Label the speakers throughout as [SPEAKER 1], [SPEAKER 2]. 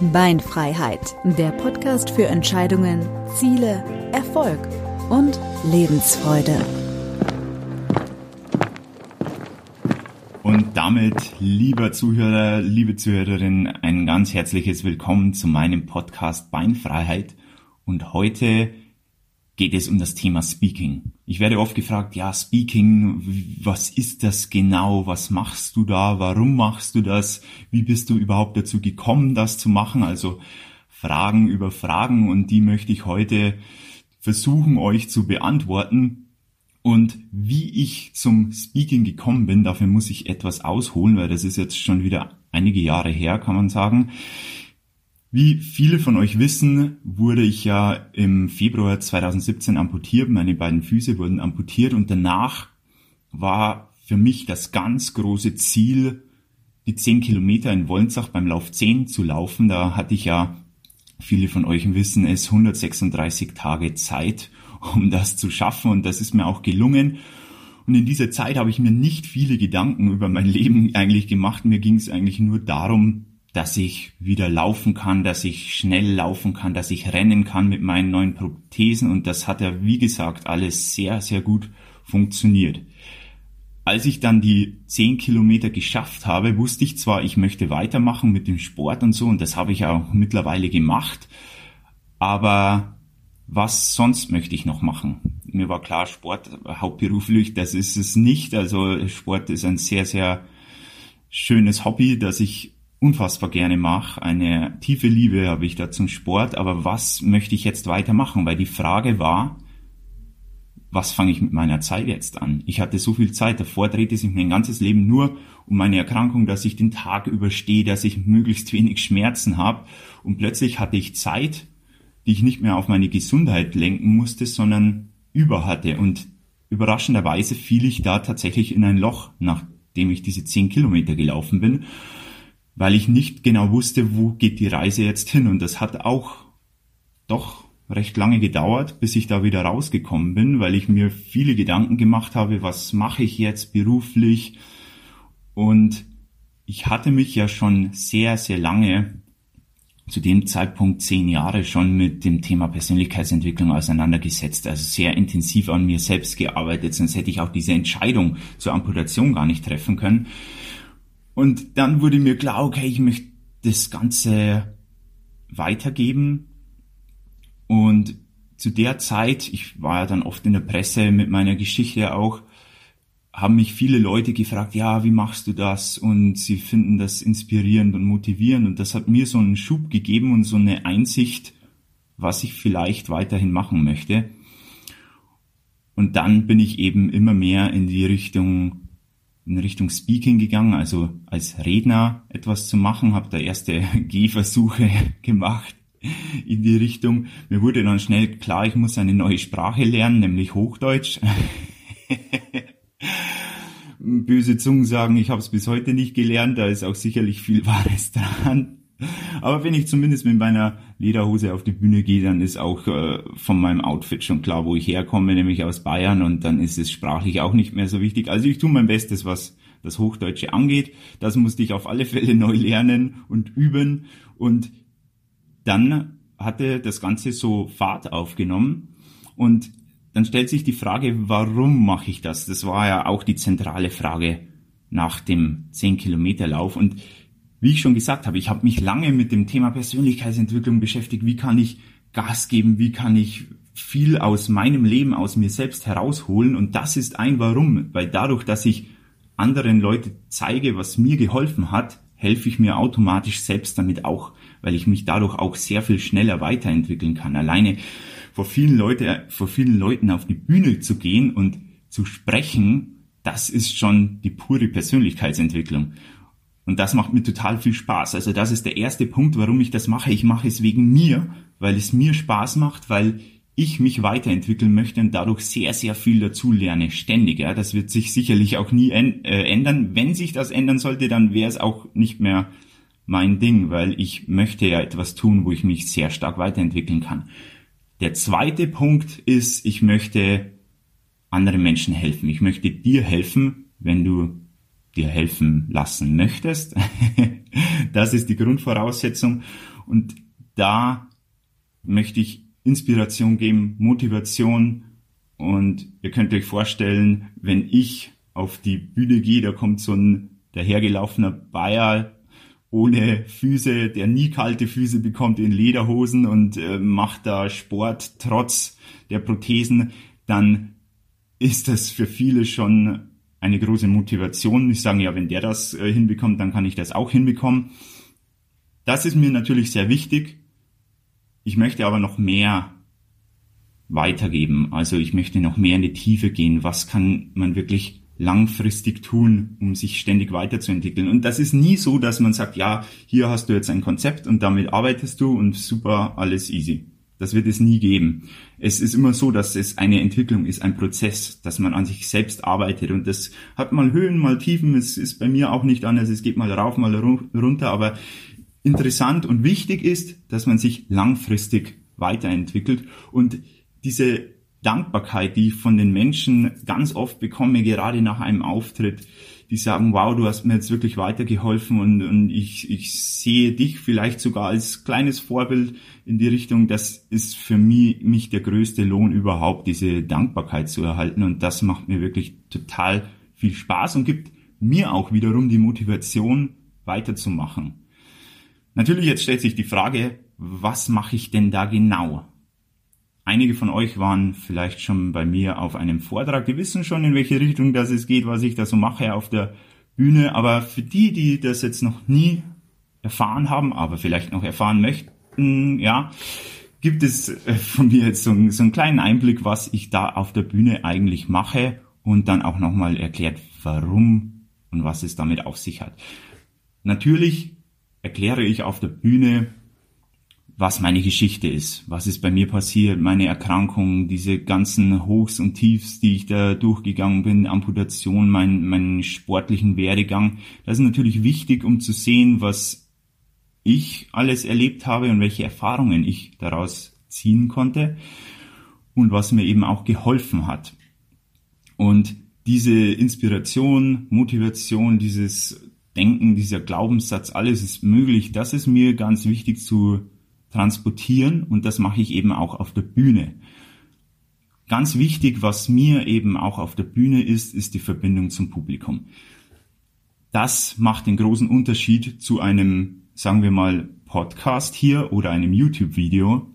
[SPEAKER 1] Beinfreiheit, der Podcast für Entscheidungen, Ziele, Erfolg und Lebensfreude.
[SPEAKER 2] Und damit, lieber Zuhörer, liebe Zuhörerin, ein ganz herzliches Willkommen zu meinem Podcast Beinfreiheit. Und heute geht es um das Thema Speaking. Ich werde oft gefragt, ja, Speaking, was ist das genau? Was machst du da? Warum machst du das? Wie bist du überhaupt dazu gekommen, das zu machen? Also Fragen über Fragen und die möchte ich heute versuchen, euch zu beantworten. Und wie ich zum Speaking gekommen bin, dafür muss ich etwas ausholen, weil das ist jetzt schon wieder einige Jahre her, kann man sagen. Wie viele von euch wissen, wurde ich ja im Februar 2017 amputiert. Meine beiden Füße wurden amputiert und danach war für mich das ganz große Ziel, die 10 Kilometer in Wolnzach beim Lauf 10 zu laufen. Da hatte ich ja, viele von euch wissen es, 136 Tage Zeit, um das zu schaffen und das ist mir auch gelungen. Und in dieser Zeit habe ich mir nicht viele Gedanken über mein Leben eigentlich gemacht. Mir ging es eigentlich nur darum, dass ich wieder laufen kann, dass ich schnell laufen kann, dass ich rennen kann mit meinen neuen Prothesen und das hat ja, wie gesagt, alles sehr, sehr gut funktioniert. Als ich dann die zehn Kilometer geschafft habe, wusste ich zwar, ich möchte weitermachen mit dem Sport und so und das habe ich auch mittlerweile gemacht, aber was sonst möchte ich noch machen? Mir war klar, Sport hauptberuflich, das ist es nicht. Also Sport ist ein sehr, sehr schönes Hobby, das ich unfassbar gerne mache. Eine tiefe Liebe habe ich da zum Sport, aber was möchte ich jetzt weitermachen? Weil die Frage war, was fange ich mit meiner Zeit jetzt an? Ich hatte so viel Zeit, davor drehte sich mein ganzes Leben nur um meine Erkrankung, dass ich den Tag überstehe, dass ich möglichst wenig Schmerzen habe und plötzlich hatte ich Zeit, die ich nicht mehr auf meine Gesundheit lenken musste, sondern über hatte und überraschenderweise fiel ich da tatsächlich in ein Loch, nachdem ich diese zehn Kilometer gelaufen bin weil ich nicht genau wusste, wo geht die Reise jetzt hin. Und das hat auch doch recht lange gedauert, bis ich da wieder rausgekommen bin, weil ich mir viele Gedanken gemacht habe, was mache ich jetzt beruflich. Und ich hatte mich ja schon sehr, sehr lange, zu dem Zeitpunkt zehn Jahre schon mit dem Thema Persönlichkeitsentwicklung auseinandergesetzt, also sehr intensiv an mir selbst gearbeitet, sonst hätte ich auch diese Entscheidung zur Amputation gar nicht treffen können. Und dann wurde mir klar, okay, ich möchte das Ganze weitergeben. Und zu der Zeit, ich war ja dann oft in der Presse mit meiner Geschichte auch, haben mich viele Leute gefragt, ja, wie machst du das? Und sie finden das inspirierend und motivierend. Und das hat mir so einen Schub gegeben und so eine Einsicht, was ich vielleicht weiterhin machen möchte. Und dann bin ich eben immer mehr in die Richtung in Richtung Speaking gegangen, also als Redner etwas zu machen, habe da erste Gehversuche gemacht in die Richtung. Mir wurde dann schnell klar, ich muss eine neue Sprache lernen, nämlich Hochdeutsch. Böse Zungen sagen, ich habe es bis heute nicht gelernt, da ist auch sicherlich viel Wahres dran. Aber wenn ich zumindest mit meiner Lederhose auf die Bühne gehe, dann ist auch äh, von meinem Outfit schon klar, wo ich herkomme, nämlich aus Bayern und dann ist es sprachlich auch nicht mehr so wichtig. Also ich tue mein Bestes, was das Hochdeutsche angeht. Das musste ich auf alle Fälle neu lernen und üben und dann hatte das Ganze so Fahrt aufgenommen und dann stellt sich die Frage, warum mache ich das? Das war ja auch die zentrale Frage nach dem 10 Kilometer Lauf und wie ich schon gesagt habe, ich habe mich lange mit dem Thema Persönlichkeitsentwicklung beschäftigt. Wie kann ich Gas geben? Wie kann ich viel aus meinem Leben, aus mir selbst herausholen? Und das ist ein Warum, weil dadurch, dass ich anderen Leute zeige, was mir geholfen hat, helfe ich mir automatisch selbst damit auch, weil ich mich dadurch auch sehr viel schneller weiterentwickeln kann. Alleine vor vielen Leute, vor vielen Leuten auf die Bühne zu gehen und zu sprechen, das ist schon die pure Persönlichkeitsentwicklung. Und das macht mir total viel Spaß. Also das ist der erste Punkt, warum ich das mache. Ich mache es wegen mir, weil es mir Spaß macht, weil ich mich weiterentwickeln möchte und dadurch sehr, sehr viel dazu lerne, ständig. Ja. Das wird sich sicherlich auch nie äh, ändern. Wenn sich das ändern sollte, dann wäre es auch nicht mehr mein Ding, weil ich möchte ja etwas tun, wo ich mich sehr stark weiterentwickeln kann. Der zweite Punkt ist, ich möchte anderen Menschen helfen. Ich möchte dir helfen, wenn du dir helfen lassen möchtest. das ist die Grundvoraussetzung. Und da möchte ich Inspiration geben, Motivation. Und ihr könnt euch vorstellen, wenn ich auf die Bühne gehe, da kommt so ein dahergelaufener Bayer ohne Füße, der nie kalte Füße bekommt in Lederhosen und äh, macht da Sport trotz der Prothesen, dann ist das für viele schon eine große Motivation. Ich sage ja, wenn der das äh, hinbekommt, dann kann ich das auch hinbekommen. Das ist mir natürlich sehr wichtig. Ich möchte aber noch mehr weitergeben. Also ich möchte noch mehr in die Tiefe gehen. Was kann man wirklich langfristig tun, um sich ständig weiterzuentwickeln? Und das ist nie so, dass man sagt, ja, hier hast du jetzt ein Konzept und damit arbeitest du und super, alles easy. Das wird es nie geben. Es ist immer so, dass es eine Entwicklung ist, ein Prozess, dass man an sich selbst arbeitet und das hat mal Höhen, mal Tiefen. Es ist bei mir auch nicht anders. Es geht mal rauf, mal runter, aber interessant und wichtig ist, dass man sich langfristig weiterentwickelt und diese Dankbarkeit, die ich von den Menschen ganz oft bekomme, gerade nach einem Auftritt, die sagen, wow, du hast mir jetzt wirklich weitergeholfen und, und ich, ich sehe dich vielleicht sogar als kleines Vorbild in die Richtung, das ist für mich, mich der größte Lohn überhaupt, diese Dankbarkeit zu erhalten und das macht mir wirklich total viel Spaß und gibt mir auch wiederum die Motivation weiterzumachen. Natürlich, jetzt stellt sich die Frage, was mache ich denn da genau? Einige von euch waren vielleicht schon bei mir auf einem Vortrag, die wissen schon, in welche Richtung das es geht, was ich da so mache auf der Bühne. Aber für die, die das jetzt noch nie erfahren haben, aber vielleicht noch erfahren möchten, ja, gibt es äh, von mir jetzt so, so einen kleinen Einblick, was ich da auf der Bühne eigentlich mache und dann auch nochmal erklärt, warum und was es damit auf sich hat. Natürlich erkläre ich auf der Bühne, was meine Geschichte ist, was ist bei mir passiert, meine Erkrankungen, diese ganzen Hochs und Tiefs, die ich da durchgegangen bin, Amputation, mein, meinen sportlichen Werdegang. Das ist natürlich wichtig, um zu sehen, was ich alles erlebt habe und welche Erfahrungen ich daraus ziehen konnte und was mir eben auch geholfen hat. Und diese Inspiration, Motivation, dieses Denken, dieser Glaubenssatz, alles ist möglich. Das ist mir ganz wichtig zu transportieren und das mache ich eben auch auf der Bühne. Ganz wichtig, was mir eben auch auf der Bühne ist, ist die Verbindung zum Publikum. Das macht den großen Unterschied zu einem, sagen wir mal, Podcast hier oder einem YouTube-Video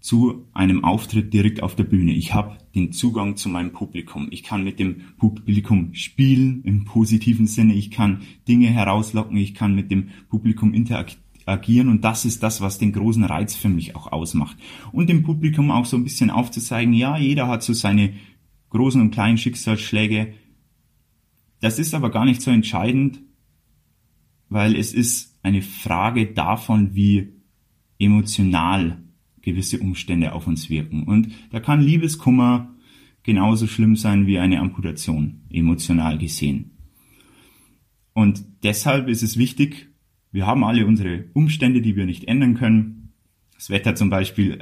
[SPEAKER 2] zu einem Auftritt direkt auf der Bühne. Ich habe den Zugang zu meinem Publikum. Ich kann mit dem Publikum spielen im positiven Sinne. Ich kann Dinge herauslocken. Ich kann mit dem Publikum interagieren und das ist das, was den großen Reiz für mich auch ausmacht. Und dem Publikum auch so ein bisschen aufzuzeigen, ja, jeder hat so seine großen und kleinen Schicksalsschläge. Das ist aber gar nicht so entscheidend, weil es ist eine Frage davon, wie emotional gewisse Umstände auf uns wirken. Und da kann Liebeskummer genauso schlimm sein wie eine Amputation, emotional gesehen. Und deshalb ist es wichtig, wir haben alle unsere Umstände, die wir nicht ändern können. Das Wetter zum Beispiel.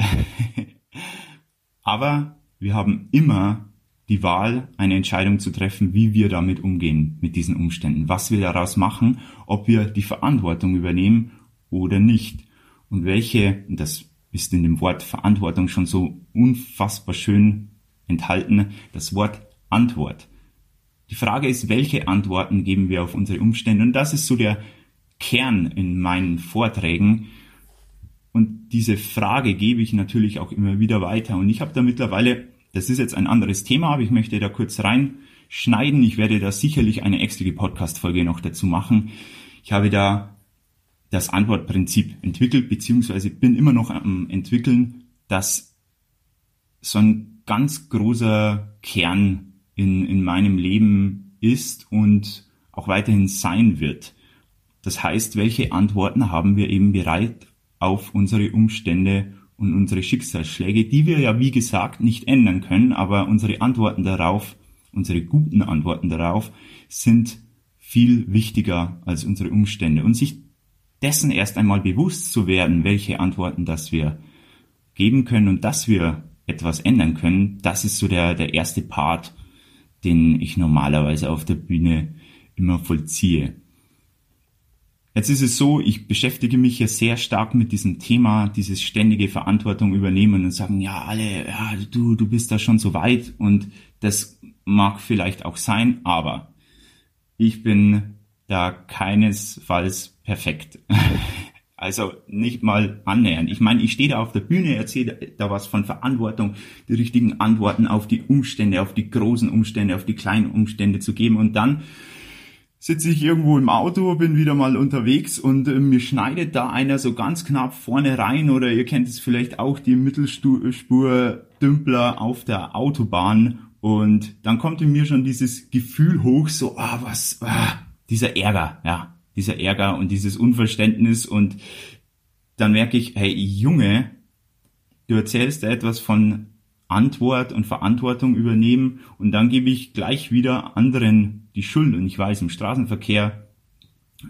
[SPEAKER 2] Aber wir haben immer die Wahl, eine Entscheidung zu treffen, wie wir damit umgehen, mit diesen Umständen, was wir daraus machen, ob wir die Verantwortung übernehmen oder nicht. Und welche, das ist in dem Wort Verantwortung schon so unfassbar schön enthalten, das Wort Antwort. Die Frage ist, welche Antworten geben wir auf unsere Umstände? Und das ist so der Kern in meinen Vorträgen. Und diese Frage gebe ich natürlich auch immer wieder weiter. Und ich habe da mittlerweile, das ist jetzt ein anderes Thema, aber ich möchte da kurz reinschneiden. Ich werde da sicherlich eine extra Podcast-Folge noch dazu machen. Ich habe da das Antwortprinzip entwickelt, beziehungsweise bin immer noch am entwickeln, dass so ein ganz großer Kern in, in meinem Leben ist und auch weiterhin sein wird. Das heißt, welche Antworten haben wir eben bereit auf unsere Umstände und unsere Schicksalsschläge, die wir ja wie gesagt nicht ändern können, aber unsere Antworten darauf, unsere guten Antworten darauf sind viel wichtiger als unsere Umstände und sich dessen erst einmal bewusst zu werden, welche Antworten das wir geben können und dass wir etwas ändern können, das ist so der, der erste Part, den ich normalerweise auf der Bühne immer vollziehe. Jetzt ist es so, ich beschäftige mich ja sehr stark mit diesem Thema, dieses ständige Verantwortung übernehmen und sagen, ja, alle, ja, du, du bist da schon so weit und das mag vielleicht auch sein, aber ich bin da keinesfalls perfekt. Also nicht mal annähernd. Ich meine, ich stehe da auf der Bühne, erzähle da was von Verantwortung, die richtigen Antworten auf die Umstände, auf die großen Umstände, auf die kleinen Umstände zu geben. Und dann sitze ich irgendwo im Auto, bin wieder mal unterwegs und äh, mir schneidet da einer so ganz knapp vorne rein oder ihr kennt es vielleicht auch, die Mittelspur Dümpler auf der Autobahn und dann kommt in mir schon dieses Gefühl hoch, so, ah, was, ah, dieser Ärger, ja, dieser Ärger und dieses Unverständnis und dann merke ich, hey Junge, du erzählst da etwas von Antwort und Verantwortung übernehmen und dann gebe ich gleich wieder anderen die Schuld. Und ich weiß, im Straßenverkehr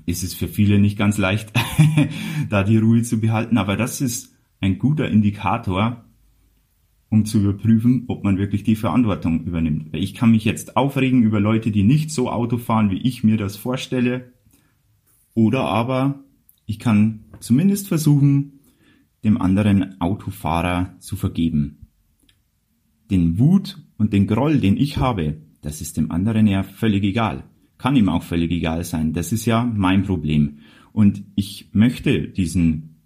[SPEAKER 2] ist es für viele nicht ganz leicht, da die Ruhe zu behalten, aber das ist ein guter Indikator, um zu überprüfen, ob man wirklich die Verantwortung übernimmt. Ich kann mich jetzt aufregen über Leute, die nicht so Auto fahren, wie ich mir das vorstelle, oder aber ich kann zumindest versuchen, dem anderen Autofahrer zu vergeben. Den Wut und den Groll, den ich habe, das ist dem anderen ja völlig egal. Kann ihm auch völlig egal sein. Das ist ja mein Problem. Und ich möchte diesen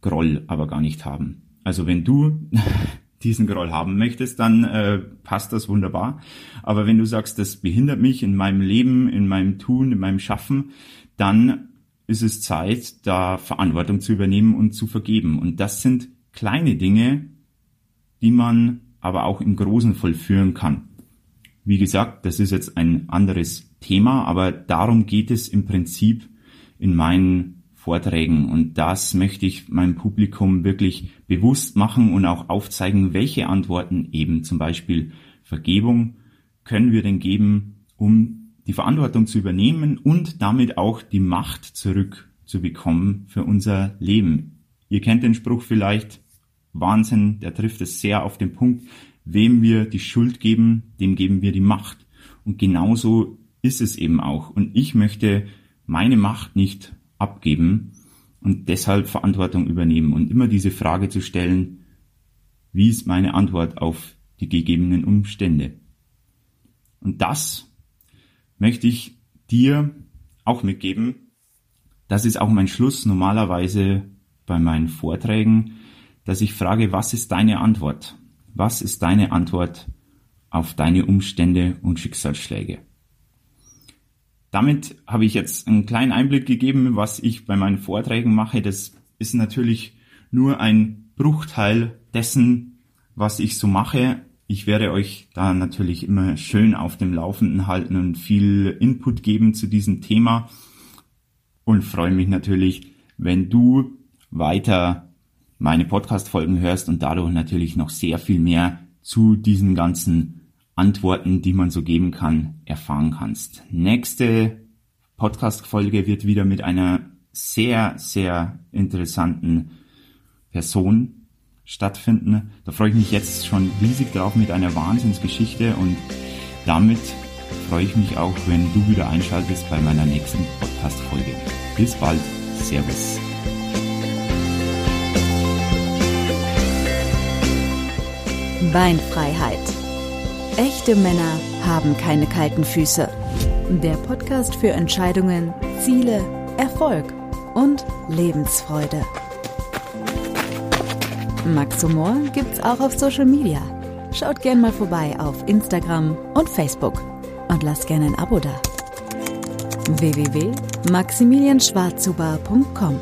[SPEAKER 2] Groll aber gar nicht haben. Also wenn du diesen Groll haben möchtest, dann äh, passt das wunderbar. Aber wenn du sagst, das behindert mich in meinem Leben, in meinem Tun, in meinem Schaffen, dann ist es Zeit, da Verantwortung zu übernehmen und zu vergeben. Und das sind kleine Dinge, die man aber auch im Großen vollführen kann. Wie gesagt, das ist jetzt ein anderes Thema, aber darum geht es im Prinzip in meinen Vorträgen. Und das möchte ich meinem Publikum wirklich bewusst machen und auch aufzeigen, welche Antworten eben zum Beispiel Vergebung können wir denn geben, um die Verantwortung zu übernehmen und damit auch die Macht zurückzubekommen für unser Leben. Ihr kennt den Spruch vielleicht, Wahnsinn, der trifft es sehr auf den Punkt, wem wir die Schuld geben, dem geben wir die Macht. Und genauso ist es eben auch. Und ich möchte meine Macht nicht abgeben und deshalb Verantwortung übernehmen und immer diese Frage zu stellen, wie ist meine Antwort auf die gegebenen Umstände? Und das möchte ich dir auch mitgeben. Das ist auch mein Schluss normalerweise bei meinen Vorträgen, dass ich frage, was ist deine Antwort? Was ist deine Antwort auf deine Umstände und Schicksalsschläge? Damit habe ich jetzt einen kleinen Einblick gegeben, was ich bei meinen Vorträgen mache. Das ist natürlich nur ein Bruchteil dessen, was ich so mache. Ich werde euch da natürlich immer schön auf dem Laufenden halten und viel Input geben zu diesem Thema und freue mich natürlich, wenn du weiter meine Podcast-Folgen hörst und dadurch natürlich noch sehr viel mehr zu diesen ganzen Antworten, die man so geben kann, erfahren kannst. Nächste Podcast-Folge wird wieder mit einer sehr, sehr interessanten Person stattfinden. Da freue ich mich jetzt schon riesig drauf mit einer Wahnsinnsgeschichte und damit freue ich mich auch, wenn du wieder einschaltest bei meiner nächsten Podcast-Folge. Bis bald. Servus.
[SPEAKER 1] Beinfreiheit. Echte Männer haben keine kalten Füße. Der Podcast für Entscheidungen, Ziele, Erfolg und Lebensfreude. Max Humor gibt's auch auf Social Media. Schaut gern mal vorbei auf Instagram und Facebook und lasst gerne ein Abo da. www.maximilianschwarzhuber.com